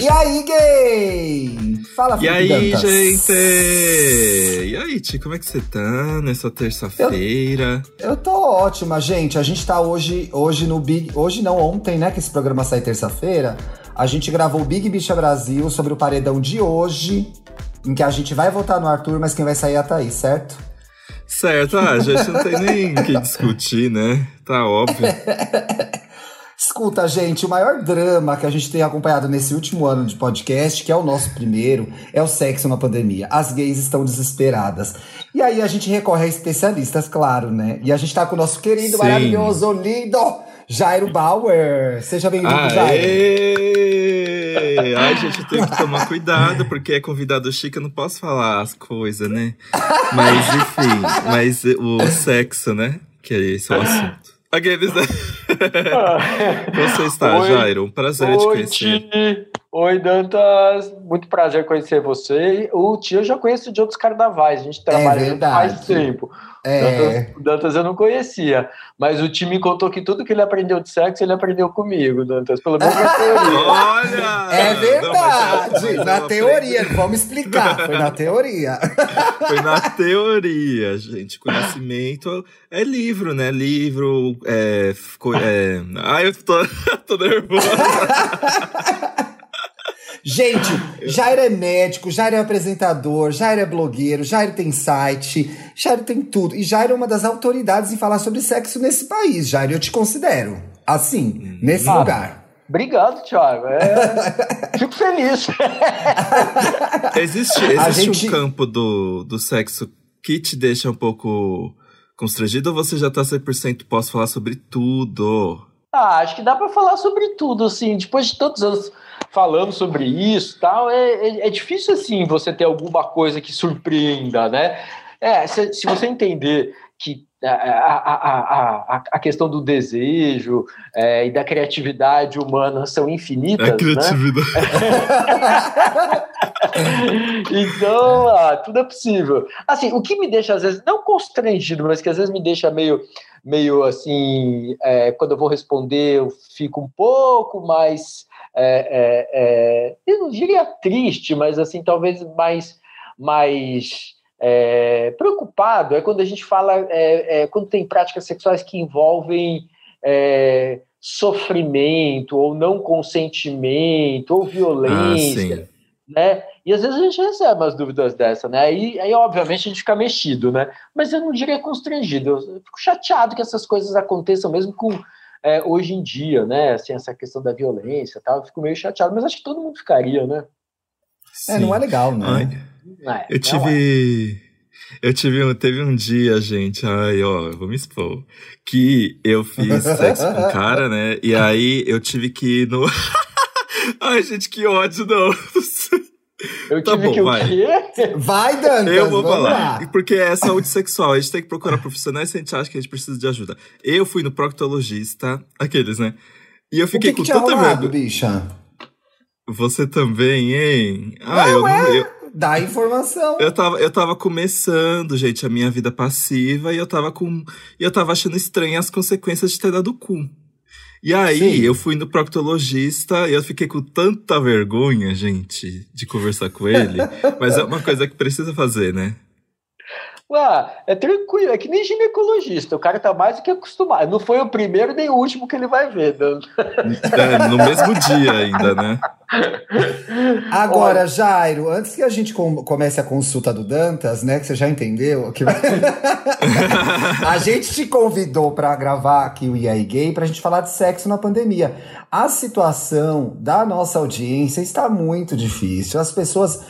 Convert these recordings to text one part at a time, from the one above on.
E aí, gay? Fala, E aí, Dantas. gente? E aí, Ti, como é que você tá nessa terça-feira? Eu tô ótima, gente. A gente tá hoje, hoje no Big. Hoje não, ontem, né? Que esse programa sai terça-feira. A gente gravou o Big Bicha Brasil sobre o paredão de hoje. Em que a gente vai votar no Arthur, mas quem vai sair é a Thaís, certo? Certo, ah, gente, não tem nem o que discutir, né? Tá óbvio. Escuta, gente, o maior drama que a gente tem acompanhado nesse último ano de podcast, que é o nosso primeiro, é o sexo na pandemia. As gays estão desesperadas. E aí a gente recorre a especialistas, claro, né? E a gente tá com o nosso querido, Sim. maravilhoso, lindo Jairo Bauer. Seja bem-vindo, Jairo. Ai, gente, eu tenho que tomar cuidado, porque é convidado chique, eu não posso falar as coisas, né? Mas, enfim, mas o sexo, né? Que é esse o assunto. Aqueles, né? Como você está, Oi. Jairo? Um prazer te Oi, conhecer. Ti. Oi, Dantas. Muito prazer conhecer você. O tio eu já conheço de outros carnavais. A gente trabalha junto verdade. faz tempo. É. Dantas, Dantas eu não conhecia. Mas o time me contou que tudo que ele aprendeu de sexo, ele aprendeu comigo, Dantas. Pelo menos na teoria. Olha! É Não, verdade, mas na teoria, vamos explicar, foi na teoria. Foi na teoria, gente. Conhecimento é livro, né? Livro, é. é... Ai, eu tô, tô nervoso. Gente, Jairo é médico, Jairo é apresentador, Jairo é blogueiro, Jairo tem site, Jairo tem tudo. E Jairo é uma das autoridades em falar sobre sexo nesse país, Jairo, eu te considero. Assim, nesse Ah. lugar. Obrigado, Thiago. É... Fico feliz. Existe, existe gente- um campo do, do sexo que te deixa um pouco constrangido ou você já tá 100% posso falar sobre tudo? Ah, acho que dá para falar sobre tudo, assim, depois de tantos anos falando sobre isso tal, é, é, é difícil, assim, você ter alguma coisa que surpreenda, né? É, se, se você entender que a, a, a, a, questão do desejo é, e da criatividade humana são infinitas, A né? criatividade. então, ah, tudo é possível. Assim, o que me deixa, às vezes, não constrangido, mas que às vezes me deixa meio, meio assim, é, quando eu vou responder, eu fico um pouco mais, é, é, é, eu não diria triste, mas assim, talvez mais, mais é, preocupado, é quando a gente fala, é, quando tem práticas sexuais que envolvem sofrimento, ou não consentimento, ou Ah, violência sim. Né? E às vezes a gente recebe umas dúvidas dessa, né? Aí, aí obviamente, a gente fica mexido, né? Mas eu não diria constrangido. Eu fico chateado que essas coisas aconteçam mesmo com é, hoje em dia, né? Assim, essa questão da violência e tal. Eu fico meio chateado, mas acho que todo mundo ficaria, né? É, não é legal, né? Ai, É, eu é. tive. Eu tive um, teve um dia, gente, ai, ó, eu vou me expor. Que eu fiz sexo com um cara, né? E aí eu tive que ir no. ai, gente, que ódio, não. Eu Tá tive bom, que o vai. Vai, Dantas, Eu vou falar. lá. Porque é saúde sexual. A gente tem que procurar profissionais se a gente acha que a gente precisa de ajuda. Eu fui no proctologista, aqueles, né? E eu O fiquei que, que com tinha tanta rolado, vergonha. bicha? Você também, hein? Ah, Não, eu é. Eu, Dá informação. eu, tava, eu tava começando, gente, a minha vida passiva e eu tava com. E eu tava achando estranho as consequências de ter dado cu. E aí, Sim. eu fui no proctologista e eu fiquei com tanta vergonha, gente, de conversar com ele. Mas é uma coisa que precisa fazer, né? Ah, é tranquilo, é que nem ginecologista. O cara tá mais do que acostumado. Não foi o primeiro nem o último que ele vai ver, Dan. É, no mesmo dia ainda, né? Agora, Jairo, antes que a gente com- comece a consulta do Dantas, né, que você já entendeu, que vai- a gente te convidou pra gravar aqui o aí Gay pra gente falar de sexo na pandemia. A situação da nossa audiência está muito difícil. As pessoas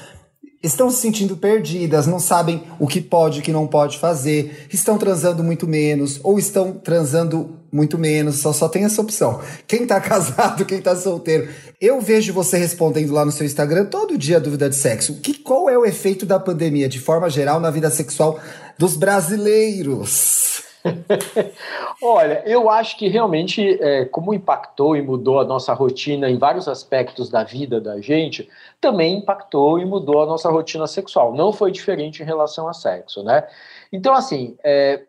estão se sentindo perdidas, não sabem o que pode e o que não pode fazer, estão transando muito menos, ou estão transando muito menos, só, só tem essa opção. Quem tá casado, quem tá solteiro. Eu vejo você respondendo lá no seu Instagram todo dia dúvida de sexo. Que, qual é o efeito da pandemia, de forma geral, na vida sexual dos brasileiros? Olha, eu acho que realmente, é, como impactou e mudou a nossa rotina em vários aspectos da vida da gente, também impactou e mudou a nossa rotina sexual. Não foi diferente em relação a sexo, né? Então, assim, é,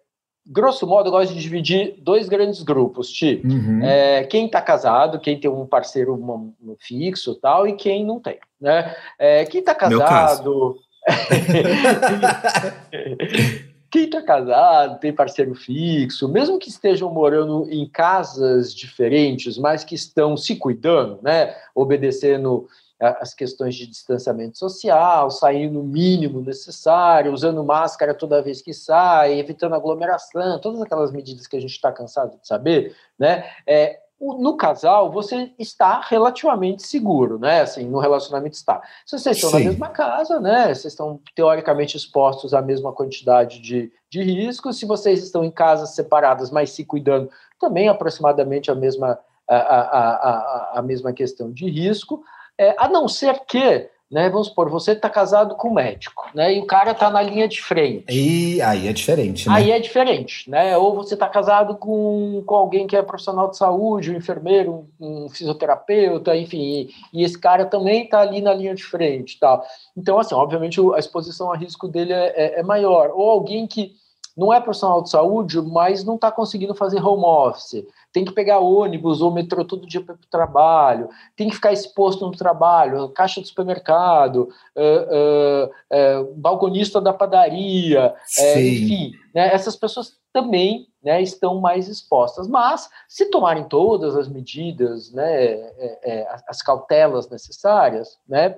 grosso modo, eu gosto de dividir dois grandes grupos, Ti. Uhum. É, quem está casado, quem tem um parceiro um fixo tal, e quem não tem. Né? É, quem está casado. quem está casado, tem parceiro fixo, mesmo que estejam morando em casas diferentes, mas que estão se cuidando, né? Obedecendo as questões de distanciamento social, saindo o mínimo necessário, usando máscara toda vez que sai, evitando aglomeração, todas aquelas medidas que a gente está cansado de saber, né? É, no casal, você está relativamente seguro, né? Assim, no relacionamento está. Se vocês estão Sim. na mesma casa, né? Vocês estão teoricamente expostos à mesma quantidade de, de riscos. Se vocês estão em casas separadas, mas se cuidando, também aproximadamente a mesma, a, a, a, a mesma questão de risco. É, a não ser que, né, vamos supor, você está casado com um médico, né, e o cara está na linha de frente. E aí é diferente, né? Aí é diferente, né? Ou você está casado com, com alguém que é profissional de saúde, um enfermeiro, um, um fisioterapeuta, enfim, e, e, esse cara também está ali na linha de frente, tal. Então, assim, obviamente a exposição a risco dele é, é, é maior. Ou alguém que não é profissional de saúde, mas não está conseguindo fazer home office tem que pegar ônibus ou metrô todo dia para o trabalho, tem que ficar exposto no trabalho, caixa do supermercado, uh, uh, uh, balconista da padaria, enfim, né, essas pessoas também né, estão mais expostas. Mas, se tomarem todas as medidas, né, é, é, as cautelas necessárias, né,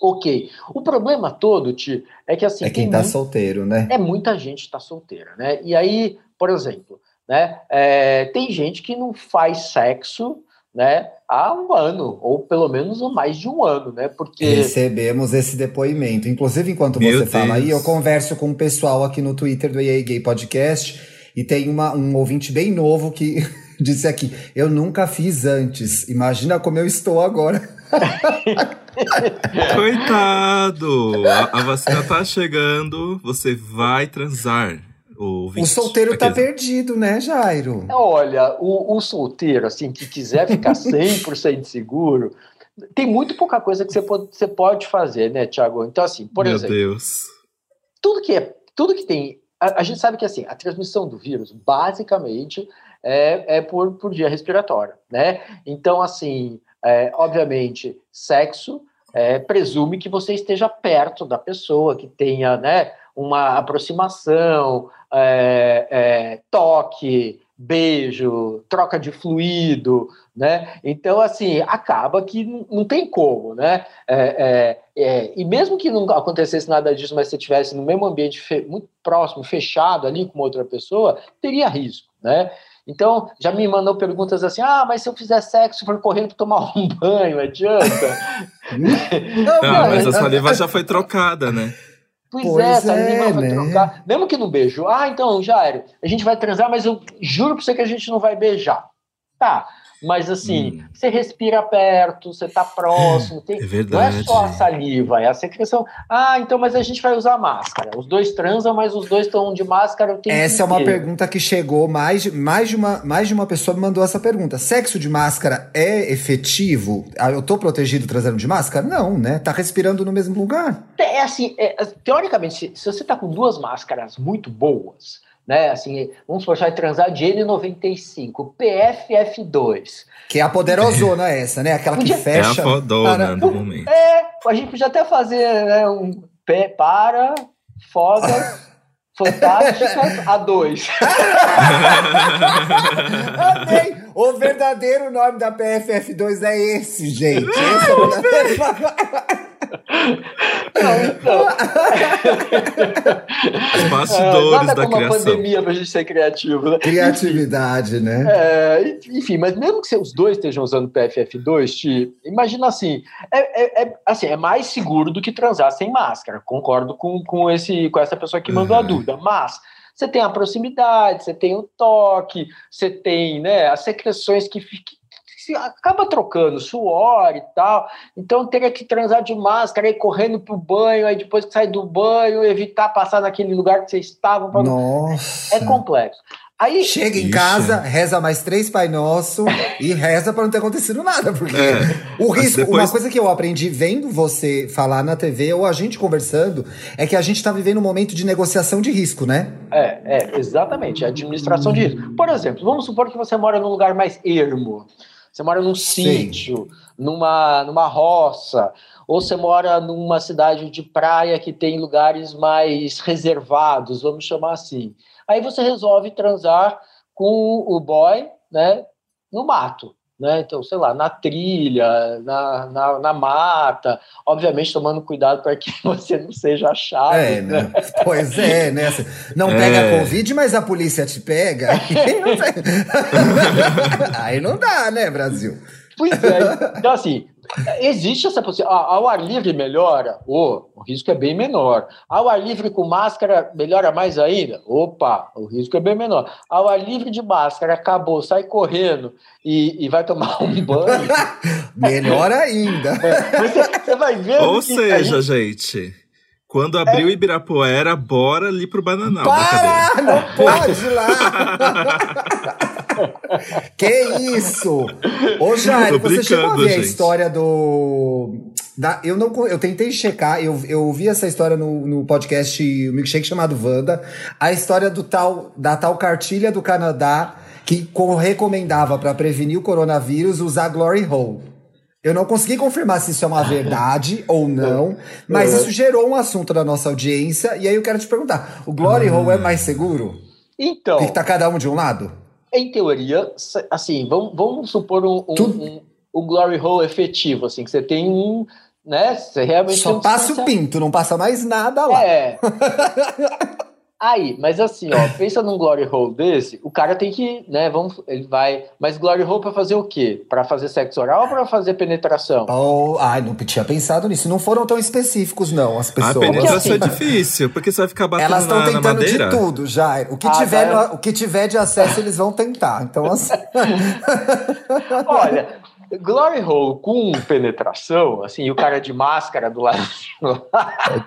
ok. O problema todo, Ti, é que assim. É quem está solteiro, né? É muita gente está solteira, né? E aí, por exemplo, né? É, tem gente que não faz sexo né, há um ano, ou pelo menos há mais de um ano, né? Porque. Recebemos esse depoimento. Inclusive, enquanto Meu você Deus. fala aí, eu converso com o pessoal aqui no Twitter do EA Gay Podcast e tem uma, um ouvinte bem novo que disse aqui: Eu nunca fiz antes. Imagina como eu estou agora. Coitado! A, a vacina tá chegando, você vai transar. O, o solteiro tá perdido, né, Jairo? Olha, o, o solteiro, assim, que quiser ficar 100% seguro, tem muito pouca coisa que você pode, você pode fazer, né, Tiago? Então, assim, por Meu exemplo. Meu Deus. Tudo que, é, tudo que tem. A, a, gente sabe que, assim, a transmissão do vírus, basicamente, é, é por, por via respiratória, né? Então, assim, é, obviamente, sexo. É, presume que você esteja perto da pessoa, que tenha né, uma aproximação, é, é, toque, beijo, troca de fluido, né? Então, assim, acaba que não, tem como, né? É, é, é, e mesmo que não acontecesse nada disso, mas você estivesse no mesmo ambiente muito próximo, fechado ali com outra pessoa, teria risco, né? Então, já me mandou perguntas assim: ah, mas se eu fizer sexo for correndo para tomar um banho, adianta? não, não, mas a saliva já foi trocada, né? Pois, pois é, essa é, vai né? trocar. Mesmo que não beijo. Ah, então, Jairo, a gente vai transar, mas eu juro pra você que a gente não vai beijar. Tá. Mas assim, hum. você respira perto, você tá próximo. Tem, é verdade. Não é só a saliva, é a secreção. Ah, então, mas a gente vai usar máscara. Os dois transam, mas os dois estão de máscara. Essa é uma pergunta que chegou, mais, mais, de uma, mais de uma pessoa me mandou essa pergunta. Sexo de máscara é efetivo? Ah, eu tô protegido transando de máscara? Não, né? Tá respirando no mesmo lugar. É assim, é, teoricamente, se, se você tá com duas máscaras muito boas, né? Assim, vamos supor, vai transar de N95, PFF2. Que é a poderosona essa, né? Aquela podia... que fecha. É a fodona para... do momento. É, a gente podia até fazer né, um pé para, foda, fantástica, A2. Amei! O verdadeiro nome da PFF2 é esse, gente. Esse é o verdadeiro... Não, então. Os bastidores é, da como criação. a pandemia pra gente ser criativo, né? Criatividade, enfim, né? É, enfim, mas mesmo que os dois estejam usando PFF2, te, imagina assim, é, é, é, assim, é mais seguro do que transar sem máscara. Concordo com, com, esse, com essa pessoa que mandou uhum. a dúvida. Mas você tem a proximidade, você tem o toque, você tem né, as secreções que, que se acaba trocando suor e tal. Então teria que transar de máscara, ir correndo pro banho, aí depois que sai do banho, evitar passar naquele lugar que vocês estavam. Nossa. É complexo. Aí chega em Ixi. casa, reza mais três Pai Nosso e reza para não ter acontecido nada, porque é. o risco, depois... uma coisa que eu aprendi vendo você falar na TV ou a gente conversando é que a gente está vivendo um momento de negociação de risco, né? É, é, exatamente, administração de risco. Por exemplo, vamos supor que você mora num lugar mais ermo. Você mora num sítio, numa, numa roça, ou você mora numa cidade de praia que tem lugares mais reservados, vamos chamar assim. Aí você resolve transar com o boy, né, no mato. Né? Então, sei lá, na trilha, na, na, na mata, obviamente tomando cuidado para que você não seja achado. É, né? né? Pois é, né? Não pega é. Covid, mas a polícia te pega. Aí não dá, né, Brasil? Pois é. Então, assim, Existe essa possibilidade. Ao ar livre melhora? Oh, o risco é bem menor. Ao ar livre com máscara melhora mais ainda? Opa, o risco é bem menor. Ao ar livre de máscara, acabou, sai correndo e, e vai tomar um banho. melhor ainda. É, você, você, vai ver. Ou seja, gente. Quando abriu é... Ibirapuera, bora ali pro Bananal. Para! Não pode lá! que isso? Ô, Jair, você chegou a ver gente. a história do. Da, eu não eu tentei checar, eu, eu ouvi essa história no, no podcast o Milkshake chamado Wanda, a história do tal, da tal cartilha do Canadá que recomendava para prevenir o coronavírus usar Glory Hole. Eu não consegui confirmar se isso é uma verdade ou não, mas isso gerou um assunto da nossa audiência, e aí eu quero te perguntar: o Glory Hole é mais seguro? Então. Porque tá cada um de um lado? Em teoria, assim, vamos, vamos supor um, um, um, um glory hole efetivo, assim, que você tem um, né? Você realmente só passa o pinto, não passa mais nada lá. É. Aí, mas assim, ó, pensa num glory hole desse, o cara tem que, né, vamos, ele vai, mas glory hole para fazer o quê? Para fazer sexo oral ou para fazer penetração? Oh, ai, não tinha pensado nisso. Não foram tão específicos não, as pessoas. A penetração assim, é difícil, porque você vai ficar batendo Elas estão tentando de tudo, já. O que ah, tiver, no, o que tiver de acesso eles vão tentar. Então assim. Olha, Glory Hole com penetração, assim, e o cara de máscara do lado.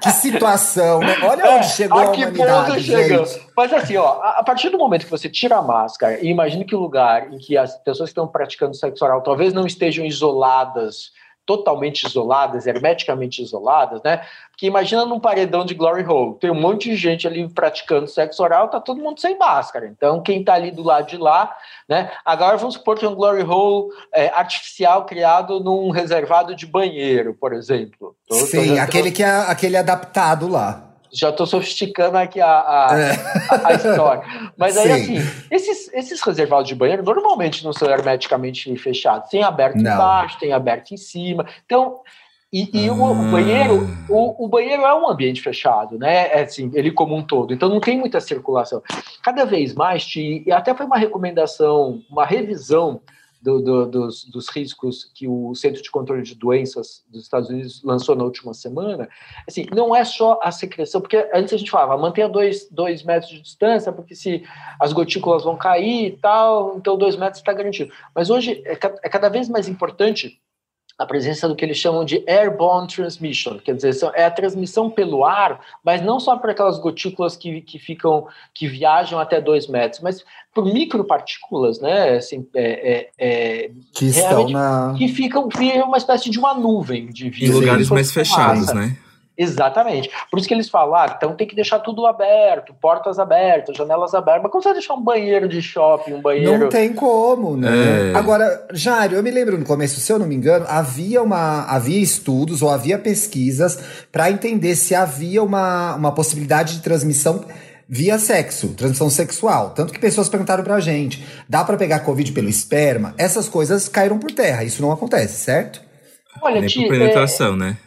que situação, né? Olha onde é, chegou a, a que ponto chegou. Mas assim, ó, a partir do momento que você tira a máscara e imagine que o lugar em que as pessoas que estão praticando sexo oral talvez não estejam isoladas totalmente isoladas, hermeticamente isoladas, né? Porque imagina num paredão de glory hole, tem um monte de gente ali praticando sexo oral, tá todo mundo sem máscara. Então, quem tá ali do lado de lá, né? Agora vamos supor que é um glory hole é, artificial criado num reservado de banheiro, por exemplo. Tô, Sim, tô, aquele que é aquele adaptado lá já estou sofisticando aqui a, a, é. a, a história. Mas aí, Sim. assim, esses, esses reservados de banheiro normalmente não são hermeticamente fechados. Tem aberto não. embaixo, tem aberto em cima. Então, e, e o, o, ah. banheiro, o, o, banheiro é um ambiente fechado, né? É assim, ele como um todo. Então não tem muita circulação. Cada vez mais, te, e até foi uma recomendação, uma revisão do, do, dos, dos, riscos que o Centro de Controle de Doenças dos Estados Unidos lançou na última semana, assim, não é só a secreção, porque antes a gente falava, mantenha dois, dois metros de distância, porque se as gotículas vão cair e tal, então dois metros está garantido. Mas hoje é, é cada vez mais importante a presença do que eles chamam de airborne transmission, quer dizer, é a transmissão pelo ar, mas não só por aquelas gotículas que, que ficam, que viajam até dois metros, mas por micropartículas, né, assim, é, é, é, que estão na... que ficam, viram uma espécie de uma nuvem de Em lugares mais fechados, né? Exatamente. Por isso que eles falam, ah, então tem que deixar tudo aberto, portas abertas, janelas abertas. Mas como você vai deixar um banheiro de shopping, um banheiro. Não tem como, né? É. Agora, Jário, eu me lembro no começo, se eu não me engano, havia uma. havia estudos ou havia pesquisas para entender se havia uma, uma possibilidade de transmissão via sexo, transmissão sexual. Tanto que pessoas perguntaram pra gente: dá para pegar Covid pelo esperma? Essas coisas caíram por terra. Isso não acontece, certo? Olha, Nem por penetração, é... né?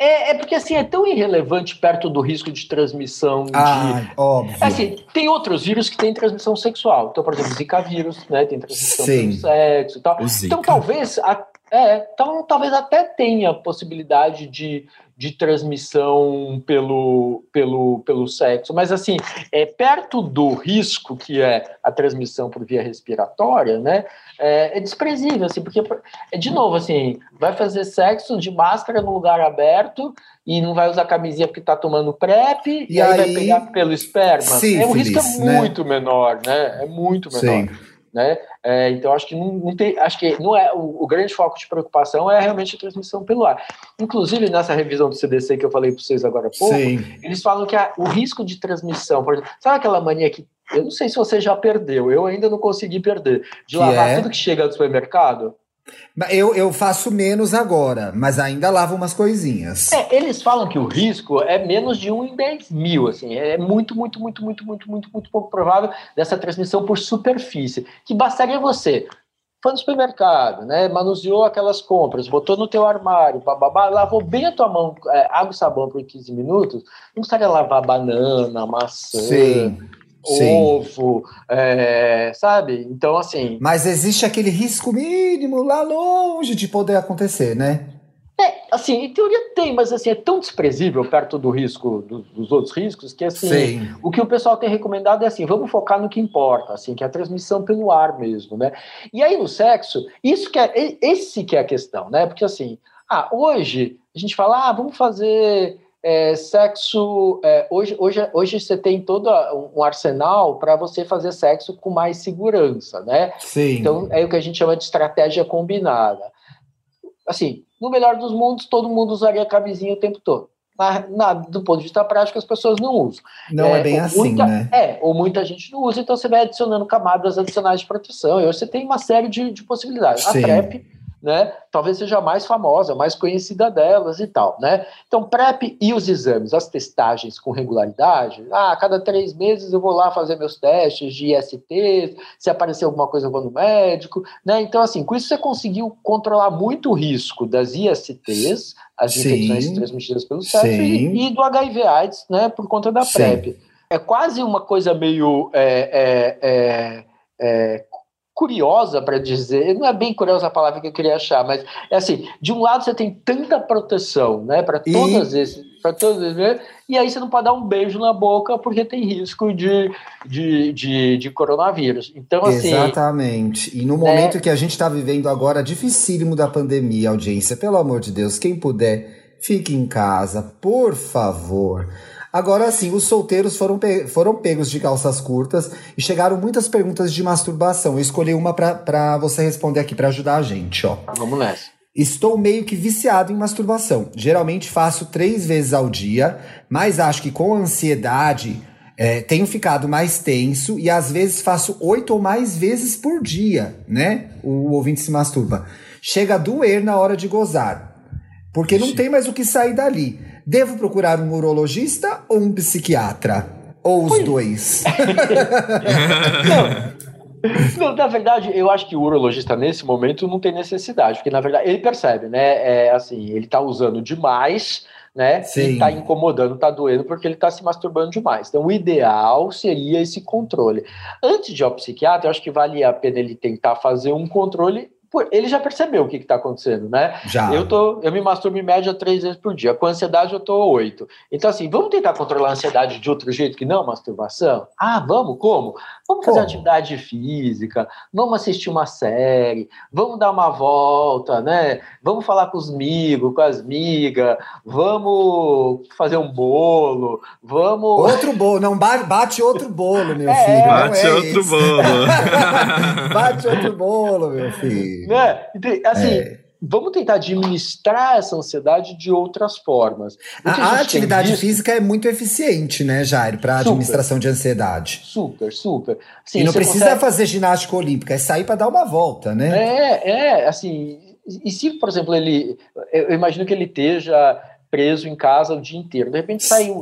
É, é, porque assim é tão irrelevante perto do risco de transmissão ah, de. Óbvio. Assim, tem outros vírus que têm transmissão sexual. Então, por exemplo, Zika vírus, né? Tem transmissão Sim. pelo sexo e tal. Então, talvez a, É, então talvez até tenha possibilidade de, de transmissão pelo, pelo, pelo sexo, mas assim, é perto do risco que é a transmissão por via respiratória, né? É, é desprezível, assim, porque é de novo assim, vai fazer sexo de máscara no lugar aberto e não vai usar camisinha porque está tomando PrEP e, e aí, aí, vai pegar pelo esperma. Sífilis, é um risco é né? muito menor, né? É muito menor. Sim. Né? É, então acho que não, não, tem, acho que não é o, o, grande foco de preocupação é realmente a transmissão pelo ar. Inclusive nessa revisão do CDC que eu falei para vocês agora há pouco, Sim. eles falam que a, o risco de transmissão, por exemplo, sabe aquela mania que eu não sei se você já perdeu, eu ainda não consegui perder, de que lavar é? tudo que chega do supermercado? Eu, eu faço menos agora, mas ainda lavo umas coisinhas. É, eles falam que o risco é menos de 1 em 10 mil, assim, é muito, muito, muito, muito, muito, muito, muito pouco provável dessa transmissão por superfície, que bastaria você? Foi no supermercado, né, manuseou aquelas compras, botou no teu armário, bababá, lavou bem a tua mão, é, água e sabão por 15 minutos, não precisaria lavar banana, maçã, Sim ovo, é, sabe? Então, assim. Mas existe aquele risco mínimo lá longe de poder acontecer, né? É, assim, em teoria tem, mas assim, é tão desprezível perto do risco, do, dos outros riscos, que assim, Sim. o que o pessoal tem recomendado é assim, vamos focar no que importa, assim, que é a transmissão pelo ar mesmo, né? E aí no sexo, isso que é, esse que é a questão, né? Porque assim, ah, hoje a gente fala, ah, vamos fazer é, sexo. É, hoje, hoje, hoje você tem todo um arsenal para você fazer sexo com mais segurança, né? Sim. Então é o que a gente chama de estratégia combinada. Assim, no melhor dos mundos, todo mundo usaria camisinha o tempo todo. Na, na, do ponto de vista prático, as pessoas não usam. Não é, é bem assim, muita, né? É, ou muita gente não usa, então você vai adicionando camadas adicionais de proteção. E hoje você tem uma série de, de possibilidades. Sim. A PrEP né? Talvez seja a mais famosa, a mais conhecida delas e tal, né? Então, PrEP e os exames, as testagens com regularidade, ah, a cada três meses eu vou lá fazer meus testes de IST, se aparecer alguma coisa eu vou no médico, né? Então, assim, com isso você conseguiu controlar muito o risco das ISTs, as Sim. infecções transmitidas pelo sexo, e, e, do HIV AIDS, né, por conta da PrEP. Sim. É quase uma coisa meio é, é, é, é curiosa para dizer, não é bem curiosa a palavra que eu queria achar, mas é assim, de um lado você tem tanta proteção, né, para todas e... esses, para todos esses, e aí você não pode dar um beijo na boca porque tem risco de, de, de, de coronavírus. Então, assim. Exatamente. E no momento né, que a gente está vivendo agora, dificílimo da pandemia, audiência, pelo amor de Deus, quem puder, fique em casa, por favor. Agora sim, os solteiros foram, pe foram pegos de calças curtas e chegaram muitas perguntas de masturbação. Eu escolhi uma para você responder aqui para ajudar a gente, ó. Vamos nessa. Estou meio que viciado em masturbação. Geralmente faço três vezes ao dia, mas acho que com ansiedade é, tenho ficado mais tenso e às vezes faço oito ou mais vezes por dia, né? O ouvinte se masturba. Chega a doer na hora de gozar, porque não tem mais o que sair dali. Devo procurar um urologista ou um psiquiatra? Ou os dois? não, não, na verdade, eu acho que o urologista nesse momento não tem necessidade, porque na verdade ele percebe, né? É assim, ele tá usando demais, né? Sim. E tá incomodando, tá doendo porque ele tá se masturbando demais. Então, o ideal seria esse controle. Antes de ir ao psiquiatra, eu acho que vale a pena ele tentar fazer um controle ele já percebeu o que está acontecendo, né? Já. Eu, tô, eu me masturbo em média três vezes por dia. Com ansiedade eu tô oito. Então, assim, vamos tentar controlar a ansiedade de outro jeito que não masturbação? Ah, vamos? Como? Vamos fazer Como? atividade física, vamos assistir uma série, vamos dar uma volta, né? Vamos falar com os amigos, com as migas, vamos fazer um bolo, vamos. Outro bolo, não bate outro bolo, meu é, filho. Bate é outro isso. bolo. bate outro bolo, meu filho. Né? Assim. É vamos tentar administrar essa ansiedade de outras formas. A, a atividade física é muito eficiente, né, Jair, para administração de ansiedade. Super, super. Sim, e não precisa consegue... fazer ginástica olímpica, é sair para dar uma volta, né? É, é, assim. E se, por exemplo, ele. Eu imagino que ele esteja preso em casa o dia inteiro. De repente sai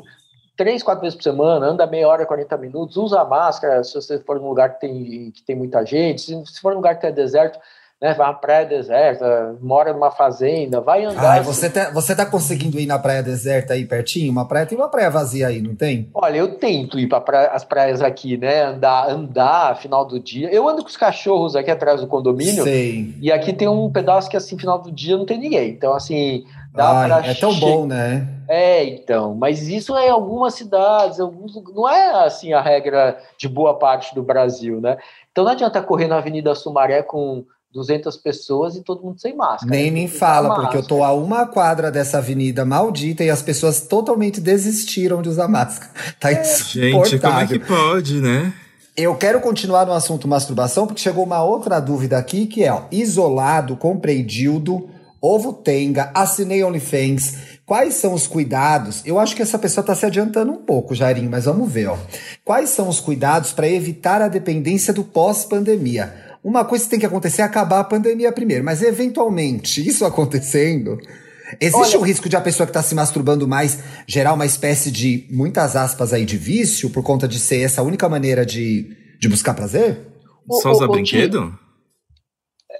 três, quatro vezes por semana, anda meia hora, 40 minutos, usa a máscara se você for num lugar que tem, que tem muita gente, se for num lugar que é deserto, né? Vai uma praia deserta, mora numa fazenda, vai andar. Ai, você, tá, você tá conseguindo ir na praia deserta aí pertinho? Uma praia tem uma praia vazia aí, não tem? Olha, eu tento ir para praia, as praias aqui, né? Andar, andar final do dia. Eu ando com os cachorros aqui atrás do condomínio. Sei. E aqui tem um pedaço que assim, final do dia não tem ninguém. Então, assim, dá Ai, pra é tão bom, né? É, então, mas isso é em algumas cidades, alguns, não é assim a regra de boa parte do Brasil, né? Então não adianta correr na Avenida Sumaré com 200 pessoas e todo mundo sem máscara. Nem me fala, porque eu tô a uma quadra dessa avenida maldita e as pessoas totalmente desistiram de usar máscara. Tá Gente, como é insuportável. que pode, né? Eu quero continuar no assunto masturbação, porque chegou uma outra dúvida aqui, que é, ó, isolado, comprei dildo, ovo tenga, assinei OnlyFans. Quais são os cuidados? Eu acho que essa pessoa está se adiantando um pouco, Jairinho, mas vamos ver, ó. Quais são os cuidados para evitar a dependência do pós-pandemia? Uma coisa que tem que acontecer é acabar a pandemia primeiro, mas eventualmente, isso acontecendo, existe Olha- o risco de a pessoa que está se masturbando mais gerar uma espécie de, muitas aspas aí, de vício, por conta de ser essa a única maneira de, de buscar prazer? Só usar brinquedo?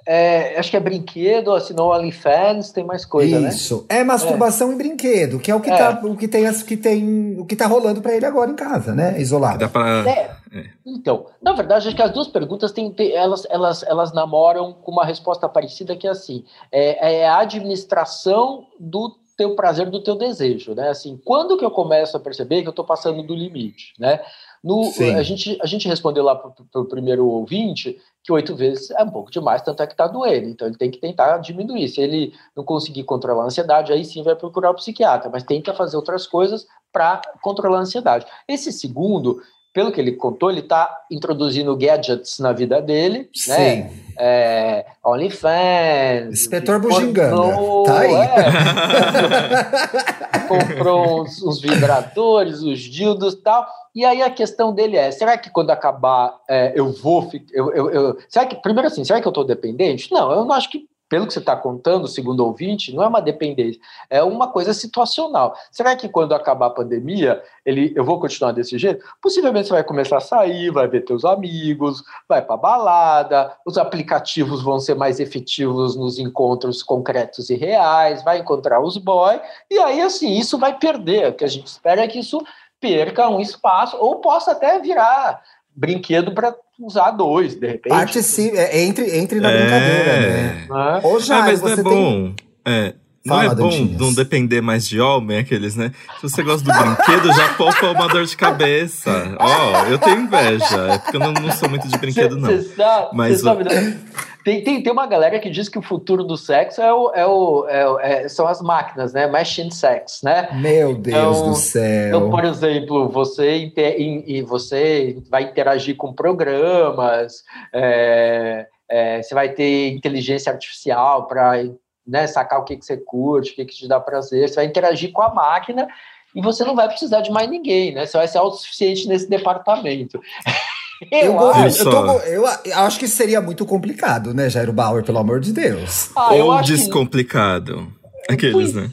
É, acho que é brinquedo, assinou OnlyFans, tem mais coisa, né? Isso. É masturbação em brinquedo, que é o que, É. tá, o que tem, as- que tem, o que tá rolando pra ele agora em casa, né? Isolado. Dá pra. É. Então, na verdade, acho que as duas perguntas têm, elas, elas, elas namoram com uma resposta parecida que é assim: é, é a administração do teu prazer, do teu desejo, né? Assim, quando que eu começo a perceber que eu estou passando do limite, né? No, Sim. a, gente, a gente respondeu lá para o primeiro ouvinte que oito vezes é um pouco demais, tanto é que está doendo. Então ele tem que tentar diminuir. Se ele não conseguir controlar a ansiedade, aí sim vai procurar o psiquiatra, mas tenta fazer outras coisas para controlar a ansiedade. Esse segundo, pelo que ele contou, ele está introduzindo gadgets na vida dele, né? É, OnlyFans. Inspetor Bugiganga. comprou- Tá aí. é. comprou uns, uns vibradores, os dildos e tal. E aí a questão dele é: será que quando acabar é, eu vou ficar. Eu, eu, eu- será que, primeiro assim, será que eu estou dependente? Não, eu não acho que. Pelo que você está contando, segundo ouvinte, não é uma dependência, é uma coisa situacional. Será que quando acabar a pandemia, ele, eu vou continuar desse jeito? Possivelmente você vai começar a sair, vai ver teus amigos, vai para balada, os aplicativos vão ser mais efetivos nos encontros concretos e reais, vai encontrar os boys, e aí assim, isso vai perder. O que a gente espera é que isso perca um espaço, ou possa até virar brinquedo para usar dois, de repente. Participe, é, entre, entre na É. brincadeira, né? né? Ô, Ah, Jair, mas não é você tem... bom. É. Não Fala, é bom Dantinhas. não depender mais de homem, aqueles, né? Se você gosta do brinquedo, já poupa uma dor de cabeça. Ó, eu tenho inveja. É porque eu não, não sou muito de brinquedo, não. Cê sabe, Mas cê sabe, né? Tem, tem, tem uma galera que diz que o futuro do sexo é o, é o, é é- são as máquinas, né? Machine sex, né? Meu Deus Então- do céu. Então, por exemplo, você, e você vai interagir com programas, é, é, você vai ter inteligência artificial para né, sacar o que, que você curte, o que, que te dá prazer, você vai interagir com a máquina e você não vai precisar de mais ninguém, né? Você vai ser autossuficiente nesse departamento. Eu, Eu, acho. eu, tô eu acho que seria muito complicado, né, Jairo Bauer, pelo amor de Deus. Ah, Ou que- descomplicado. Aqueles, Pois né?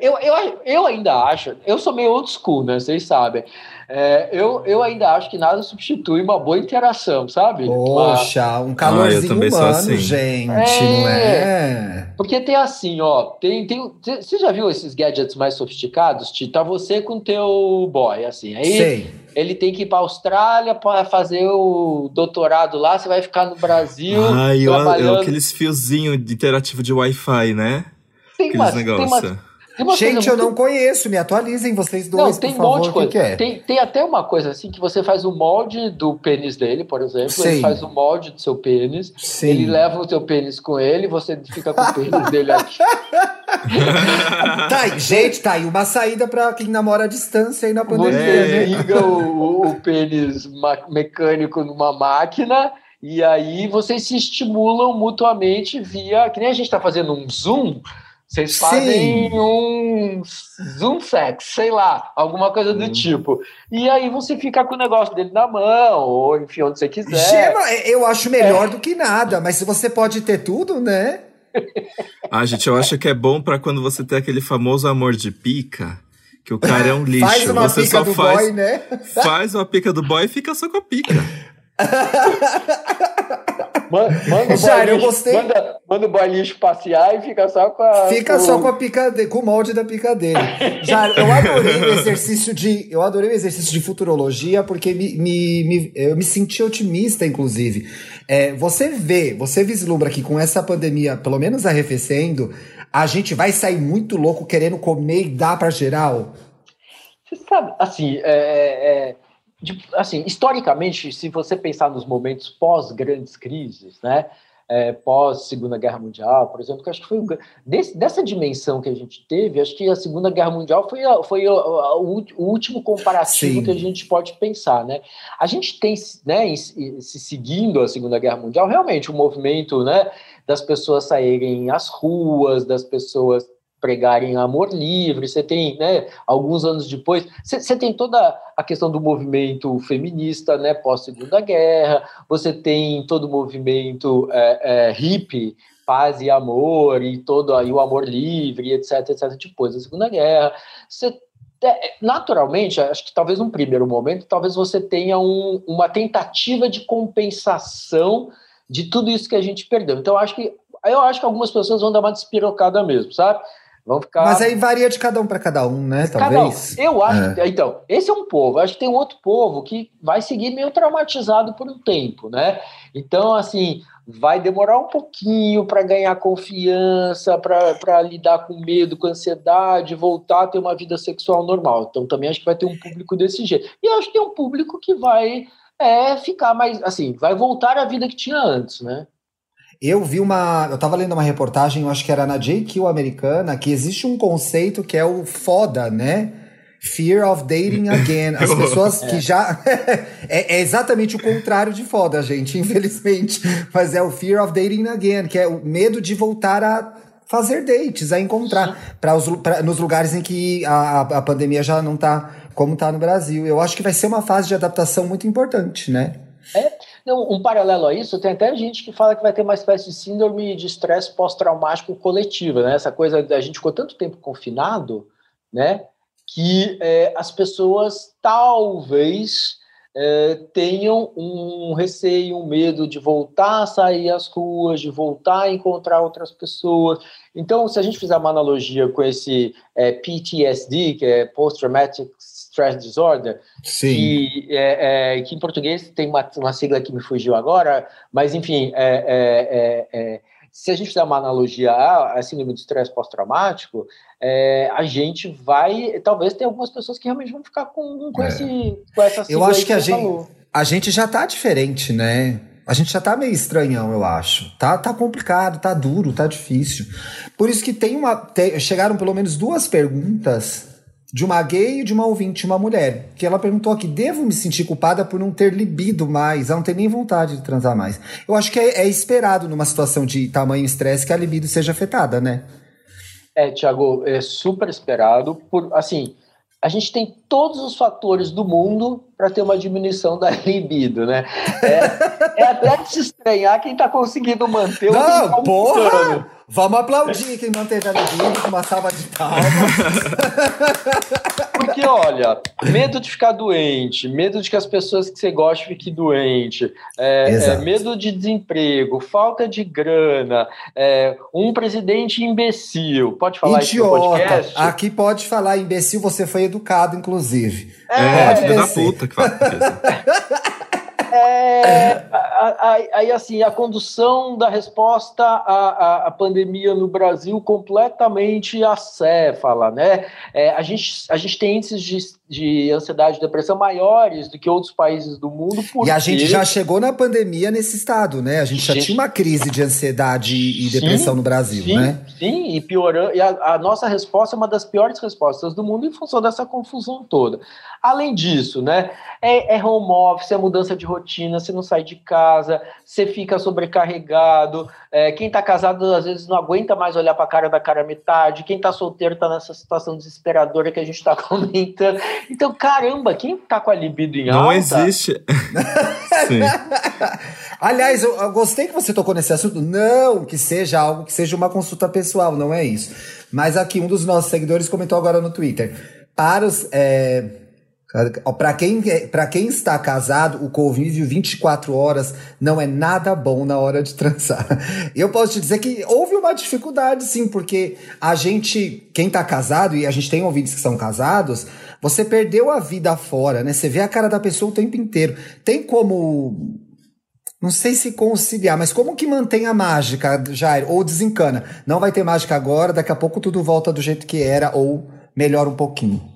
Eu, eu, eu ainda acho, eu sou meio old school, né? Vocês sabem. É, eu, eu ainda acho que nada substitui uma boa interação, sabe? Poxa, um calorzinho também sou humano, assim. gente, É. não é? Porque tem assim, ó, tem, tem, você já viu esses gadgets mais sofisticados? Ti? Tá você com teu boy, assim, aí Sei. ele tem que ir para Austrália para fazer o doutorado lá, você vai ficar no Brasil Ai, eu, eu, trabalhando. aqueles fiozinhos interativo de Wi-Fi, né? tem Aqueles umas, negócios. tem umas Gente, coisas eu muito não conheço, me atualizem vocês dois, Não, tem por um favor, monte de coisa. que, que é? Tem, tem até uma coisa assim que você faz o molde do pênis dele, por exemplo. Sim. Ele faz o molde do seu pênis. Sim. Ele leva o seu pênis com ele, você fica com o pênis dele aqui. Tá aí, gente, tá aí uma saída pra quem namora à distância aí na pandemia, Você né? liga o, o pênis mecânico numa máquina e aí vocês se estimulam mutuamente via. Que nem a gente está fazendo um zoom. Vocês Sim. fazem um zoom sex, sei lá, alguma coisa do Hum. tipo. E aí você fica com o negócio dele na mão, ou enfim, onde você quiser. Gema, eu acho É. melhor do que nada, mas se você pode ter tudo, né? Ah, gente, eu acho que é bom pra quando você tem aquele famoso amor de pica, que o cara é um lixo. Faz uma você pica só do faz, boy, né? faz uma pica do boy e fica só com a pica. Manda, Jair, eu gostei. Manda, manda o bolinho espaciar e fica só com a. Fica só com a picadeira, com o molde da picadeira. Jair, eu adorei o exercício de. Eu adorei o exercício de futurologia, porque me, me, me eu me senti otimista, inclusive. É, você vê, você vislumbra que com essa pandemia, pelo menos arrefecendo, a gente vai sair muito louco querendo comer e dar para geral? Você sabe, assim, é, é de, assim, historicamente, se você pensar nos momentos pós grandes crises, né, é, pós Segunda Guerra Mundial, por exemplo, que acho que foi desse, dessa dimensão que a gente teve, acho que a Segunda Guerra Mundial foi, foi o, o, último comparativo Sim. que a gente pode pensar, né? A gente tem, né, se seguindo a Segunda Guerra Mundial, realmente o movimento, né, das pessoas saírem às ruas, das pessoas pregarem amor livre, você tem, né, alguns anos depois, você tem toda a questão do movimento feminista, né, pós-segunda guerra, você tem todo o movimento é, é, hippie, paz e amor, e todo aí o amor livre, etc, etc, depois da segunda guerra, você é, naturalmente, acho que talvez num primeiro momento, talvez você tenha um, uma tentativa de compensação de tudo isso que a gente perdeu. Então, acho que eu acho que algumas pessoas vão dar uma despirocada mesmo, sabe? Vão ficar. Mas aí varia de cada um para cada um, né? Talvez. Um. Eu acho. É. Então, esse é um povo. Acho que tem um outro povo que vai seguir meio traumatizado por um tempo, né? Então, assim, vai demorar um pouquinho para ganhar confiança, para lidar com medo, com ansiedade, voltar a ter uma vida sexual normal. Então, também acho que vai ter um público desse jeito. E acho que tem um público que vai é, ficar mais, assim, vai voltar à vida que tinha antes, né? Eu vi uma. Eu tava lendo uma reportagem, eu acho que era na JQ americana, que existe um conceito que é o foda, né? Fear of dating again. As pessoas que já. é, é, exatamente o contrário de foda, gente, infelizmente. Mas é o fear of dating again, que é o medo de voltar a fazer dates, a encontrar pra os, pra, nos lugares em que a, a pandemia já não tá como tá no Brasil. Eu acho que vai ser uma fase de adaptação muito importante, né? É, não, um paralelo a isso, tem até gente que fala que vai ter uma espécie de síndrome de estresse pós-traumático coletivo, né? Essa coisa da gente ficou tanto tempo confinado, né? Que é, as pessoas talvez é, tenham um receio, um medo de voltar a sair às ruas, de voltar a encontrar outras pessoas. Então, se a gente fizer uma analogia com esse é, PTSD, que é Post-Traumatic Stress Disorder, Sim. Que, é, é, que em português tem uma, uma sigla que me fugiu agora, mas enfim, é, é, é, se a gente fizer uma analogia a, a síndrome de estresse pós-traumático, a gente vai, talvez tenha algumas pessoas que realmente vão ficar com, com, esse, com essa sigla. Eu acho que, a gente, a gente já tá diferente, né? A gente já tá meio estranhão, eu acho. Tá, tá complicado, tá duro, tá difícil. Por isso que tem uma. Chegaram pelo menos duas perguntas de uma gay e de uma ouvinte, uma mulher, que ela perguntou aqui: devo me sentir culpada por não ter libido mais, a não ter nem vontade de transar mais? Eu acho que é, é esperado numa situação de tamanho estresse que a libido seja afetada, né? É, Tiago, é super esperado. Por, assim, a gente tem todos os fatores do mundo para ter uma diminuição da libido, né? É, é até de se estranhar quem está conseguindo manter o Não, porra! Vamos aplaudir quem manteve a libido com uma salva de palmas. Porque, olha, medo de ficar doente, medo de que as pessoas que você gosta fiquem doentes, é, é, medo de desemprego, falta de grana, é, um presidente imbecil. Pode falar Idiota. isso no podcast? Aqui pode falar imbecil, você foi educado, inclusive. É, é, da puta que fala. É, aí, assim, a condução da resposta à, à, pandemia no Brasil completamente acéfala, né? É, a, gente, a gente tem índices de, de ansiedade e depressão maiores do que outros países do mundo. Porque... E a gente já chegou na pandemia nesse estado, né? A gente já gente... tinha uma crise de ansiedade e depressão sim, no Brasil, sim, né? Sim, e piorando. E a, a nossa resposta é uma das piores respostas do mundo em função dessa confusão toda. Além disso, né? É, é home office, é mudança de rotina, você não sai de casa, você fica sobrecarregado. É, quem está casado às vezes não aguenta mais olhar para a cara da cara metade. Quem está solteiro está nessa situação desesperadora que a gente está comentando. Então, caramba, quem tá com a libido em Não alta... existe. Sim. Aliás, eu, eu, gostei que você tocou nesse assunto. Não que seja algo que seja uma consulta pessoal, não é isso. Mas aqui um dos nossos seguidores comentou agora no Twitter. Para os. É... Para quem, pra quem está casado, o convívio 24 horas não é nada bom na hora de transar. Eu posso te dizer que houve uma dificuldade, sim, porque a gente, quem está casado, e a gente tem ouvintes que são casados, você perdeu a vida fora, né? Você vê a cara da pessoa o tempo inteiro. Tem como. Não sei se conciliar, mas como que mantém a mágica, Jair? Ou desencana? Não vai ter mágica agora, daqui a pouco tudo volta do jeito que era, ou melhora um pouquinho.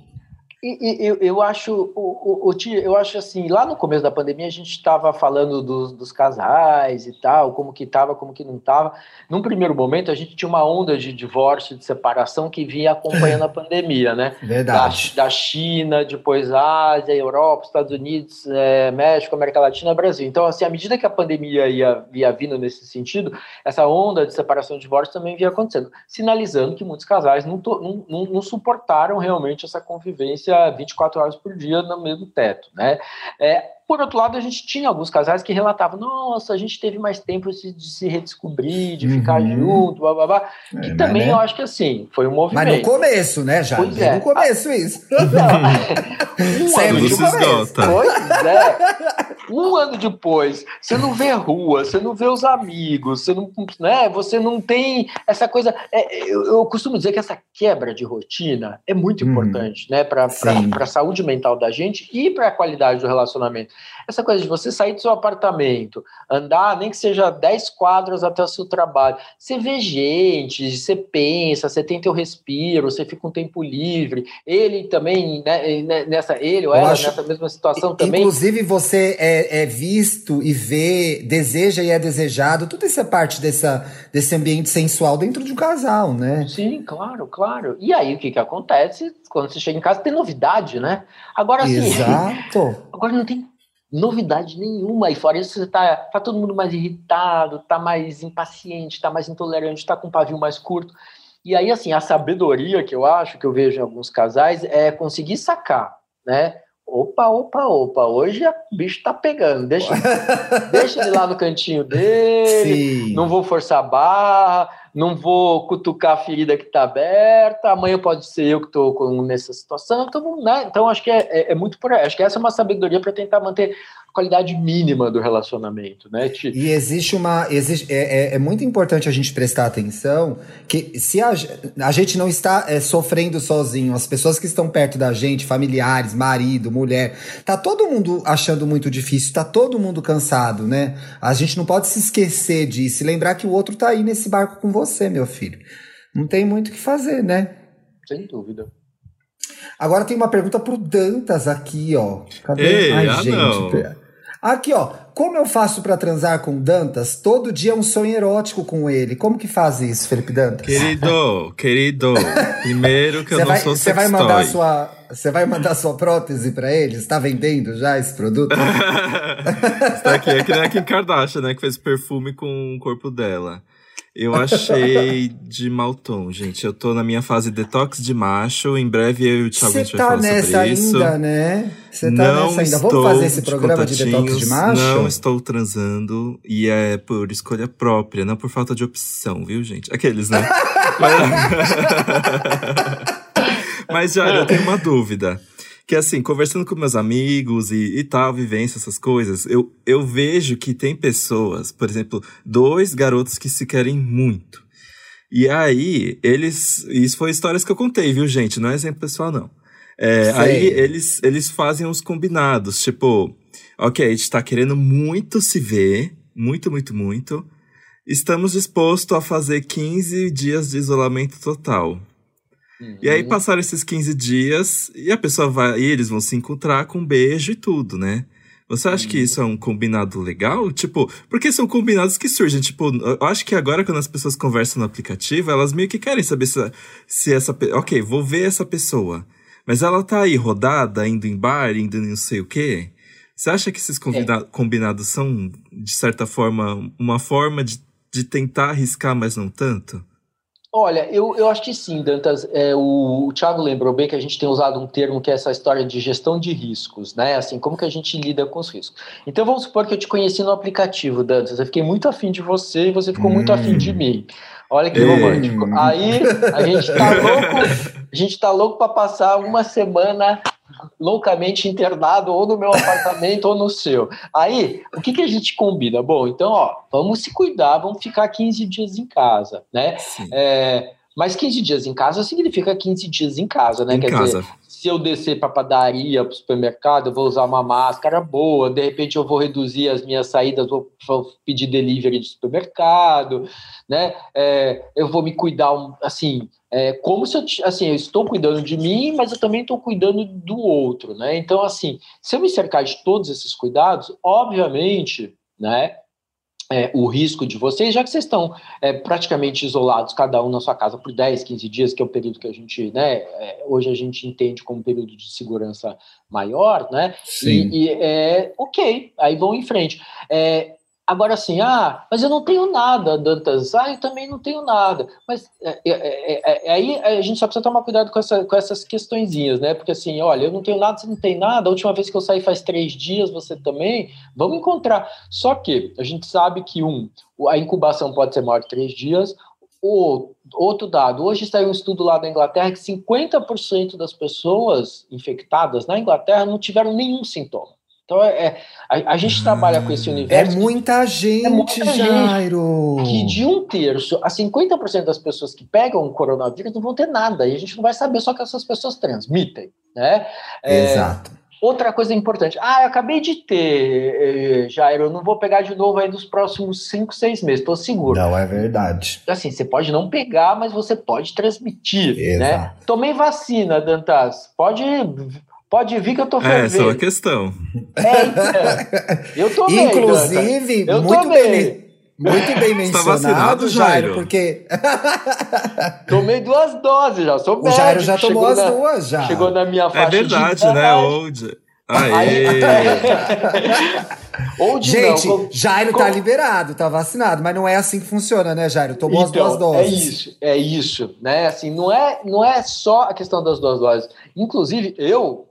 E, e, eu, eu acho, o, o, eu acho assim, lá no começo da pandemia a gente estava falando dos, dos, casais e tal, como que estava, como que não estava. Num primeiro momento a gente tinha uma onda de divórcio, de separação que vinha acompanhando a pandemia, né? Verdade. Da, da China, depois Ásia, Europa, Estados Unidos, é, México, América Latina, Brasil. Então, assim, à medida que a pandemia ia, ia vindo nesse sentido, essa onda de separação e divórcio também vinha acontecendo, sinalizando que muitos casais não, não, não, não suportaram realmente essa convivência 24 horas por dia no mesmo teto, né? É, por outro lado, a gente tinha alguns casais que relatavam: nossa, a gente teve mais tempo de, se redescobrir, de uhum. ficar junto, blá blá blá. É, que também né? eu acho que assim, foi um movimento. Mas no começo, né, já? Pois é. No começo, isso. Não, um ano depois. Pois é. Um ano depois, você não vê rua, você não vê os amigos, você não, né, você não tem essa coisa. É, eu, eu, costumo dizer que essa quebra de rotina é muito hum. importante, né, para a saúde mental da gente e para a qualidade do relacionamento. Essa coisa de você sair do seu apartamento, andar, nem que seja 10 quadras até o seu trabalho, você vê gente, você pensa, você tem teu respiro, você fica um tempo livre. Ele também, né, né nessa, ele ou ela, nessa mesma situação também. Inclusive, você é, é, visto e vê, deseja e é desejado, tudo isso é parte dessa, desse ambiente sensual dentro de um casal, né? Sim, claro, claro. E aí, o que que acontece? Quando você chega em casa, tem novidade, né? Agora, sim. Exato. agora não tem novidade nenhuma. E fora isso, você tá, tá todo mundo mais irritado, tá mais impaciente, tá mais intolerante, tá com um pavio mais curto. E aí, assim, a sabedoria que eu acho, que eu vejo em alguns casais, é conseguir sacar, né? Opa, opa, opa, hoje o bicho tá pegando. Deixa, deixa ele lá no cantinho dele. Sim. Não vou forçar a barra, não vou cutucar a ferida que tá aberta. Amanhã pode ser eu que estou nessa situação. Então, né? então acho que é, é, é muito por aí. Acho que essa é uma sabedoria para tentar manter qualidade mínima do relacionamento, né? E existe uma. Existe, é, é, é, muito importante a gente prestar atenção que se a, a gente não está é, sofrendo sozinho, as pessoas que estão perto da gente, familiares, marido, mulher, tá todo mundo achando muito difícil, tá todo mundo cansado, né? A gente não pode se esquecer disso e lembrar que o outro tá aí nesse barco com você, meu filho. Não tem muito o que fazer, né? Sem dúvida. Agora tem uma pergunta pro Dantas aqui, ó. Cadê? Ei, Ai, ah, gente. Não. Aqui, ó. Como eu faço para transar com Dantas? Todo dia é um sonho erótico com ele. Como que faz isso, Felipe Dantas? Querido, querido. Primeiro que eu não vai, sou Você vai mandar sua você vai mandar sua prótese para ele? Está vendendo já esse produto? Está aqui, é que nem a Kim Kardashian, né? Que fez perfume com o corpo dela. Eu achei de mau tom, gente. Eu tô na minha fase detox de macho. Em breve eu e o Thiago Cê a gente vai tá falar nessa isso. ainda, né? Você tá não nessa ainda. Vamos fazer esse programa de, de detox de macho? Não estou transando e é por escolha própria, não por falta de opção, viu, gente? Aqueles, né? Mas já, eu tenho uma dúvida que assim, conversando com meus amigos e, e tal, vivência, essas coisas, eu, eu vejo que tem pessoas, por exemplo, dois garotos que se querem muito. E aí, eles. Isso foi histórias que eu contei, viu, gente? Não é exemplo pessoal, não. É, aí eles, eles fazem uns combinados, tipo, ok, a gente tá querendo muito se ver, muito, muito, muito. Estamos dispostos a fazer 15 dias de isolamento total. Uhum. E aí uhum. passaram esses 15 dias e a pessoa vai. E eles vão se encontrar com um beijo e tudo, né? Você acha uhum. que isso é um combinado legal? Tipo, porque são combinados que surgem. Tipo, eu acho que agora, quando as pessoas conversam no aplicativo, elas meio que querem saber se, se essa. Ok, vou ver essa pessoa. Mas ela tá aí rodada, indo em bar, indo em não sei o quê. Você acha que esses é. combinados são, de certa forma, uma forma de, de tentar arriscar, mas não tanto? Olha, eu, eu acho que sim, Dantas. É, o, o Thiago lembrou bem que a gente tem usado um termo que é essa história de gestão de riscos, né? Assim, como que a gente lida com os riscos. Então vamos supor que eu te conheci no aplicativo, Dantas. Eu fiquei muito afim de você e você ficou hum. muito afim de mim. Olha que romântico. Aí a gente tá louco, a gente tá louco para passar uma semana loucamente internado ou no meu apartamento ou no seu. Aí, o que, que a gente combina? Bom, então, ó, vamos se cuidar, vamos ficar 15 dias em casa, né? É, mas 15 dias em casa significa 15 dias em casa, né? Em Quer casa. dizer, se eu descer para padaria, para o supermercado, eu vou usar uma máscara boa, de repente eu vou reduzir as minhas saídas, vou, vou pedir delivery de supermercado, né? É, eu vou me cuidar, assim, é, como se eu, assim, eu estou cuidando de mim, mas eu também estou cuidando do outro, né? Então, assim, se eu me cercar de todos esses cuidados, obviamente, né? É, o risco de vocês, já que vocês estão é, praticamente isolados, cada um na sua casa, por 10, 15 dias, que é o período que a gente, né, é, hoje a gente entende como período de segurança maior, né? Sim. E, e é ok, aí vão em frente. É, Agora, assim, ah, mas eu não tenho nada, Dantas. Ah, eu também não tenho nada. Mas é, é, é, aí a gente só precisa tomar cuidado com, essa, com essas questõezinhas, né? Porque assim, olha, eu não tenho nada, você não tem nada. A última vez que eu saí faz três dias, você também. Vamos encontrar. Só que a gente sabe que, um, a incubação pode ser maior de três dias. O outro dado, hoje saiu um estudo lá da Inglaterra que 50% das pessoas infectadas na Inglaterra não tiveram nenhum sintoma. Então, é, a, a gente trabalha com esse universo. É muita gente, é muita Jairo. Gente que de um terço a 50% das pessoas que pegam o coronavírus não vão ter nada. E a gente não vai saber só que essas pessoas transmitem. Né? Exato. É, outra coisa importante. Ah, eu acabei de ter, Jairo, eu não vou pegar de novo aí nos próximos 5, 6 meses, estou seguro. Não, é verdade. Assim, você pode não pegar, mas você pode transmitir. Exato. Né? Tomei vacina, Dantas. Pode Pode vir que eu tô fervendo. É, essa é uma questão. É, então, eu tô bem, Inclusive, eu muito tô bem. bem. Muito bem mencionado, tá vacinado, Jairo, Jairo? porque tomei duas doses já, sou o Jairo já tomou as na, duas já. Chegou na minha faixa É verdade, de né, Old? Aê. De Gente, não, Jairo tá liberado, tá vacinado, mas não é assim que funciona, né, Jairo? Tomou então, as duas doses. É isso, é isso, né? Assim, não é, não é só a questão das duas doses. Inclusive, eu,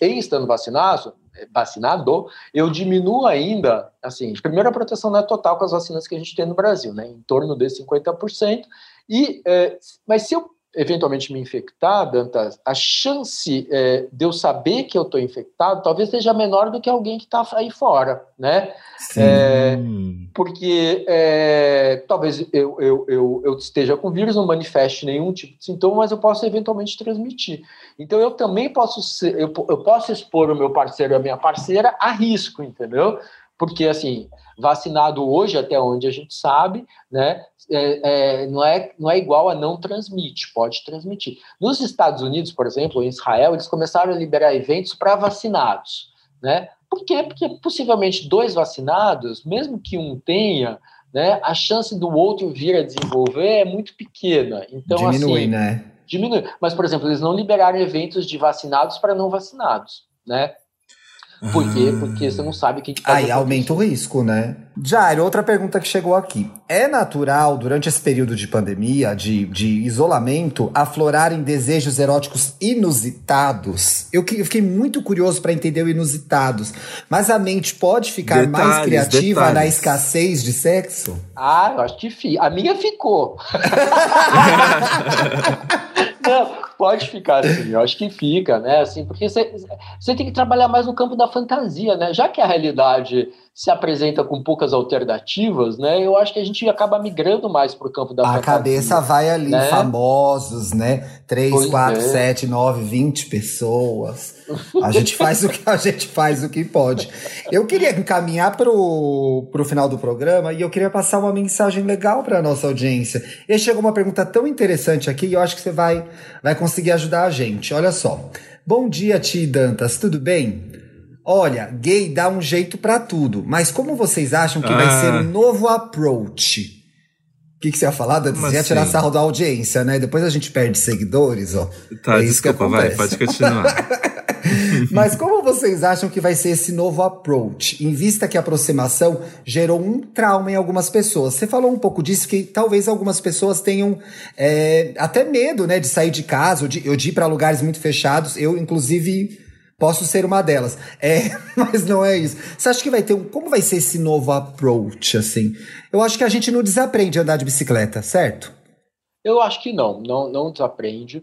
em estando vacinado, vacinado, eu diminuo ainda, assim, primeiro a proteção não é total com as vacinas que a gente tem no Brasil, né? Em torno de 50%. E, é, mas se eu eventualmente me infectar, Dantas, a chance é, de eu saber que eu estou infectado talvez seja menor do que alguém que está aí fora, né? É, porque é, talvez eu, eu, eu, eu, esteja com vírus, não manifeste nenhum tipo de sintoma, mas eu posso eventualmente transmitir. Então eu também posso ser, eu, eu posso expor o meu parceiro e a minha parceira a risco, entendeu? Porque assim, vacinado hoje, até onde a gente sabe, né, é, é, não, é, não é igual a não transmite, pode transmitir. Nos Estados Unidos, por exemplo, em Israel, eles começaram a liberar eventos para vacinados. Né? Por quê? Porque possivelmente dois vacinados, mesmo que um tenha, né, a chance do outro vir a desenvolver é muito pequena. Então, diminui, assim, né? Diminui. Mas, por exemplo, eles não liberaram eventos de vacinados para não vacinados. Né? Por quê? Porque você não sabe quem que tá Aí aumenta o risco, né? Jairo, outra pergunta que chegou aqui. É natural, durante esse período de pandemia, de, de isolamento, aflorarem desejos eróticos inusitados? Eu, eu fiquei muito curioso para entender o inusitados. Mas a mente pode ficar Detalhes, mais criativa detalhes. na escassez de sexo? Ah, eu acho que fi... a minha ficou. Não, pode ficar assim, eu acho que fica, né? Assim, porque você, tem que trabalhar mais no campo da fantasia, né? Já que a realidade se apresenta com poucas alternativas, né? Eu acho que a gente acaba migrando mais para o campo da a fantasia. A cabeça vai ali, né? famosos, né? 3, Pois 4, é. 7, 9, 20 pessoas. A gente faz o que a gente faz o que pode. Eu queria encaminhar pro, pro final do programa e eu queria passar uma mensagem legal para nossa audiência. E chegou uma pergunta tão interessante aqui e eu acho que você vai, vai conseguir ajudar a gente. Olha só. Bom dia, Ti Dantas, tudo bem? Olha, gay dá um jeito pra tudo, mas como vocês acham que vai Ah. ser um novo approach? O que, que você ia falar? Dantas? Você ia tirar assim? sarro da audiência, né? Depois a gente perde seguidores, ó. Tá, É isso que desculpa, vai, pode continuar. Mas como vocês acham que vai ser esse novo approach? Em vista que a aproximação gerou um trauma em algumas pessoas. Você falou um pouco disso, que talvez algumas pessoas tenham é, até medo, né, de sair de casa, ou de, ou de ir para lugares muito fechados. Eu, inclusive, posso ser uma delas. É, mas não é isso. Você acha que vai ter um. Como vai ser esse novo approach, assim? Eu acho que a gente não desaprende a andar de bicicleta, certo? Eu acho que não, não, não desaprende.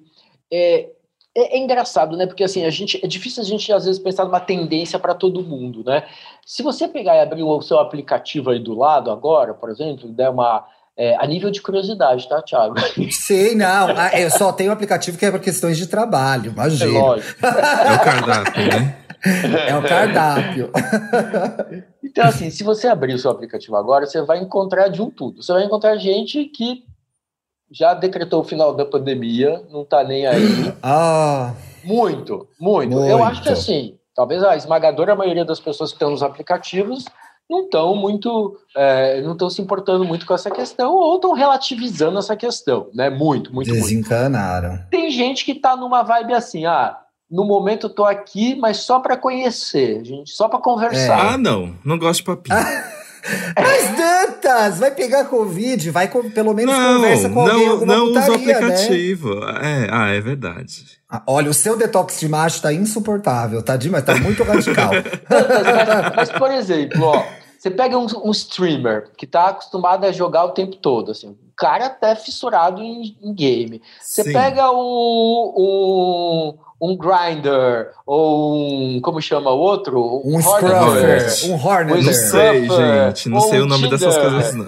É, é, é, engraçado, né? Porque assim, a gente é difícil a gente às vezes pensar numa tendência para todo mundo, né? Se você pegar e abrir o seu aplicativo aí do lado agora, por exemplo, der uma é, a nível de curiosidade, tá, Thiago? Sei, não. Ah, eu só tenho um aplicativo que é para questões de trabalho, imagina. É lógico. É o cardápio, né? É o cardápio. Então, assim, se você abrir o seu aplicativo agora, você vai encontrar de um tudo. Você vai encontrar gente que já decretou o final da pandemia, não tá nem aí. Ah. Muito, muito, muito. Eu acho que assim, talvez a esmagadora maioria das pessoas que estão nos aplicativos não estão muito, é, não estão se importando muito com essa questão ou estão relativizando essa questão, né? Muito, muito, Desencanaram. Muito. Tem gente que está numa vibe assim, ah, no momento eu tô aqui, mas só para conhecer, gente, só para conversar. É. Ah, não, não gosto de papinho. Mas Dantas, vai pegar Covid, vai com, pelo menos não, conversa com alguém não, não usa o né? aplicativo. Né? É, ah, é verdade. Ah, olha, o seu detox de macho tá insuportável, tá demais, tá muito radical. mas, mas, por exemplo, ó, você pega um, um, streamer que tá acostumado a jogar o tempo todo, assim, o cara até fissurado em, em game. Você Sim. pega um, um um grinder ou um como chama o outro um scruffer um hornet não sei gente não sei o nome Tinder. dessas coisas não.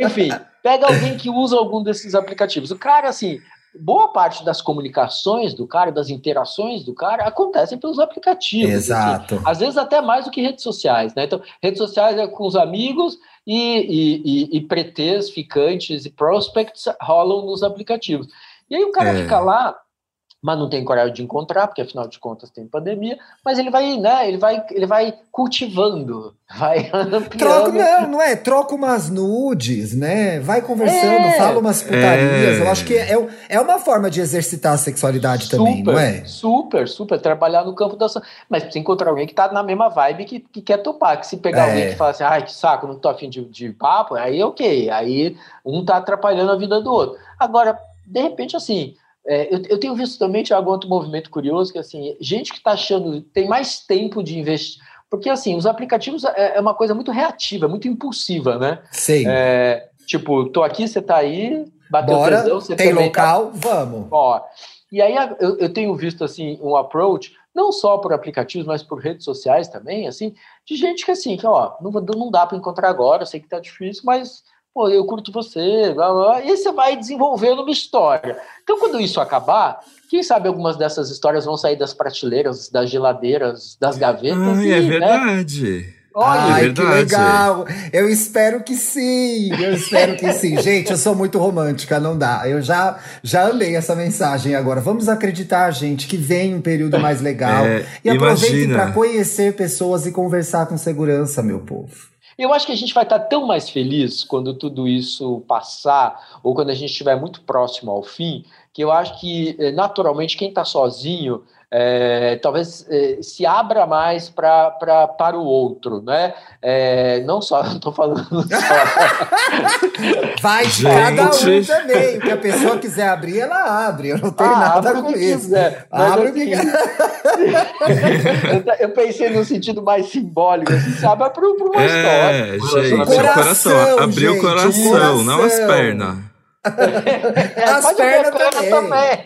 enfim pega alguém que usa algum desses aplicativos o cara assim boa parte das comunicações do cara das interações do cara acontecem pelos aplicativos assim. exato assim. às vezes até mais do que redes sociais né então redes sociais é com os amigos e, e, e, e pretês ficantes e prospects rolam nos aplicativos e aí o cara é. fica lá mas não tem coragem de encontrar, porque afinal de contas tem pandemia, mas ele vai, né, ele vai, ele vai cultivando, vai ampliando. Troca, não, não é, troca umas nudes, né, vai conversando, é, fala umas putarias, é. eu acho que é, é uma forma de exercitar a sexualidade super, também, não é? Super, super, trabalhar no campo da... Mas precisa encontrar alguém que tá na mesma vibe que, que quer topar, que se pegar é. alguém que fala assim, ai, que saco, não tô afim de, de papo, aí ok, aí um tá atrapalhando a vida do outro. Agora, de repente, assim é, eu, eu, tenho visto também, Tiago, outro movimento curioso, que assim, gente que está achando, tem mais tempo de investir. Porque assim, os aplicativos é, é, uma coisa muito reativa, muito impulsiva, né? Sim. É, tipo, tô aqui, você tá aí, bateu Bora, tesão, você tem tá local, tá... vamos. Ó, e aí eu, eu, tenho visto assim um approach, não só por aplicativos, mas por redes sociais também, assim, de gente que assim, que ó, não, não dá para encontrar agora, eu sei que tá difícil, mas pô, eu curto você, blá, blá, e você vai desenvolvendo uma história. Então, quando isso acabar, quem sabe algumas dessas histórias vão sair das prateleiras, das geladeiras, das gavetas. Ai, e, é né? verdade. Né? Olha, Ai, é que legal! Eu espero que sim, eu espero que sim. Gente, eu sou muito romântica, não dá. Eu já, já amei essa mensagem agora. Vamos acreditar, gente, que vem um período mais legal. É, e aproveitem para conhecer pessoas e conversar com segurança, meu povo. Eu acho que a gente vai estar tão mais feliz quando tudo isso passar, ou quando a gente estiver muito próximo ao fim, que eu acho que, eh, naturalmente, quem está sozinho é, talvez é, se abra mais pra, pra, para o outro, né? É, não só, não estou falando só. Vai de cada um também. O que a pessoa quiser abrir, ela abre. Eu não tenho ah, nada com isso. Quiser. Abre assim, o que eu pensei no sentido mais simbólico, assim, sabe? Para uma é, história. Gente, coração, coração. Abrir o coração, coração, não as pernas. É, As pernas também. também.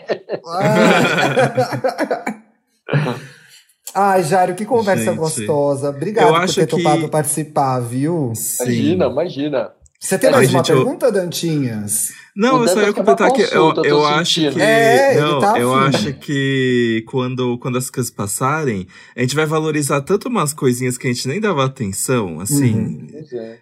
Ah. Ai, Jairo, que conversa Gente, gostosa. Obrigado por ter que... topado participar, viu? Sim. Imagina, imagina. Você tem mais Ai, uma gente, pergunta, eu... Dantinhas? Não, eu só ia completar que eu, eu acho que. É, não, tá eu acho que quando, quando as coisas passarem, a gente vai valorizar tanto umas coisinhas que a gente nem dava atenção, assim. Uhum.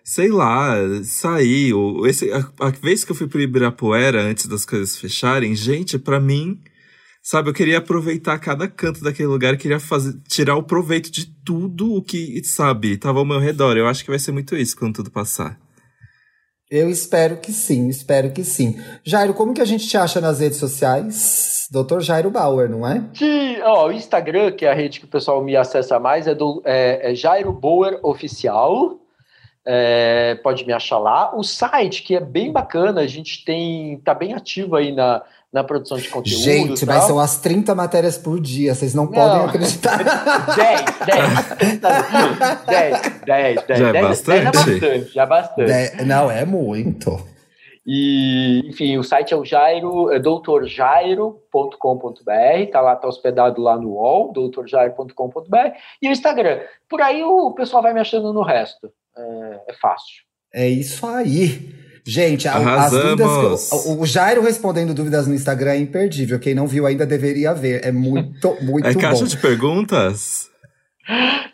Sei lá, sair. Ou, esse, a, a, vez que eu fui pro Ibirapuera antes das coisas fecharem, gente, para mim. Sabe, eu queria aproveitar cada canto daquele lugar, queria fazer, tirar o proveito de tudo o que, sabe, tava ao meu redor. Eu acho que vai ser muito isso quando tudo passar. Eu espero que sim, espero que sim. Jairo, como que a gente te acha nas redes sociais? Doutor Jairo Bauer, não é? Que, ó, o Instagram, que é a rede que o pessoal me acessa mais, é do é, é Jairo Bauer Oficial. É, pode me achar lá. O site, que é bem bacana, a gente tem. tá bem ativo aí na, na produção de conteúdo. Gente, mas são as 30 matérias por dia, vocês não, não. podem acreditar. 10, 10. 10, 10, 10. Já é 10, bastante? 10 é bastante, já é bastante. não, é muito. E, enfim, o site é o Jairo, é doutorjairo.com.br, tá lá, tá hospedado lá no UOL, doutorjairo.com.br, e o Instagram. Por aí o pessoal vai me achando no resto. É, é fácil. É isso aí. Gente, as dúvidas. o, o Jairo respondendo dúvidas no Instagram é imperdível. Quem não viu ainda deveria ver. É muito, muito é bom. É caixa de perguntas?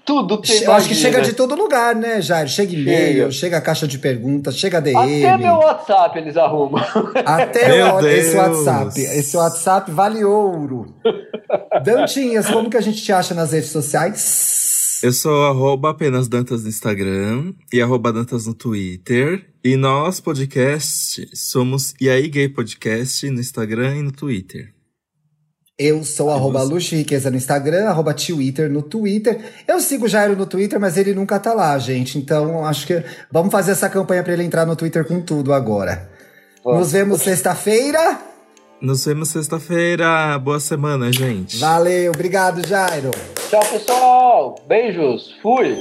Tudo tem. Eu acho que chega de todo lugar, né, Jair? Chega e-mail, chega caixa de perguntas, chega DM. Até meu WhatsApp eles arrumam. Até o, esse WhatsApp. Esse WhatsApp vale ouro. Dantinhas, como que a gente te acha nas redes sociais? Eu sou arroba apenas Dantas no Instagram e arroba Dantas no Twitter. E nós, podcast, somos E aí Gay Podcast no Instagram e no Twitter. Eu sou arroba Luxo Riqueza no Instagram, arroba Twitter no Twitter. Eu sigo o Jairo no Twitter, mas ele nunca tá lá, gente. Então, acho que vamos fazer essa campanha para ele entrar no Twitter com tudo agora. Nos vemos sexta-feira. Nos vemos sexta-feira. Boa semana, gente. Valeu, obrigado, Jairo. Tchau, pessoal. Beijos. Fui.